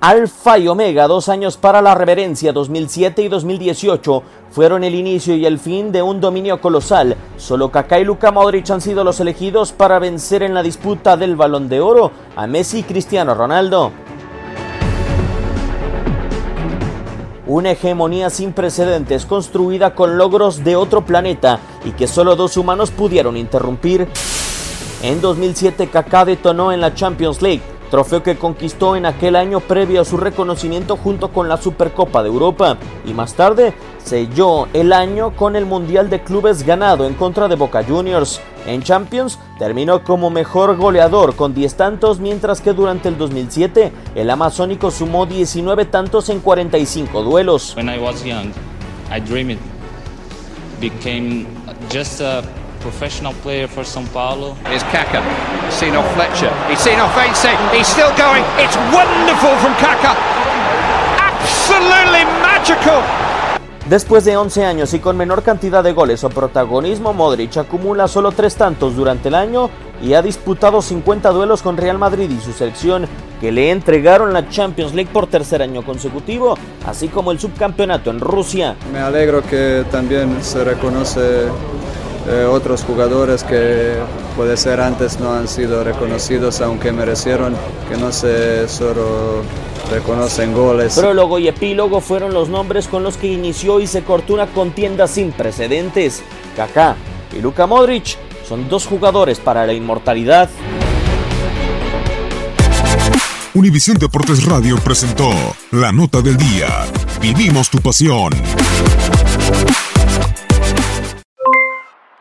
Alfa y Omega, dos años para la reverencia 2007 y 2018, fueron el inicio y el fin de un dominio colosal. Solo Kaká y Luka Modric han sido los elegidos para vencer en la disputa del Balón de Oro a Messi y Cristiano Ronaldo. Una hegemonía sin precedentes construida con logros de otro planeta y que solo dos humanos pudieron interrumpir. En 2007 Kaká detonó en la Champions League trofeo que conquistó en aquel año previo a su reconocimiento junto con la Supercopa de Europa y más tarde selló el año con el Mundial de Clubes ganado en contra de Boca Juniors. En Champions terminó como mejor goleador con 10 tantos mientras que durante el 2007 el amazónico sumó 19 tantos en 45 duelos. When I professional player for São Paulo. Here's Kaká. He's seen off Fletcher. He's seen off Ainsley. He's still going. It's wonderful from Kaká. Absolutely magical. Después de 11 años y con menor cantidad de goles o protagonismo, Modric acumula solo 3 tantos durante el año y ha disputado 50 duelos con Real Madrid y su selección, que le entregaron la Champions League por tercer año consecutivo, así como el subcampeonato en Rusia. Me alegro que también se reconoce eh, otros jugadores que puede ser antes no han sido reconocidos aunque merecieron que no se solo reconocen goles. Prólogo y epílogo fueron los nombres con los que inició y se cortó una contienda sin precedentes. Kaká y Luka Modric son dos jugadores para la inmortalidad. Univisión Deportes Radio presentó la nota del día. Vivimos tu pasión.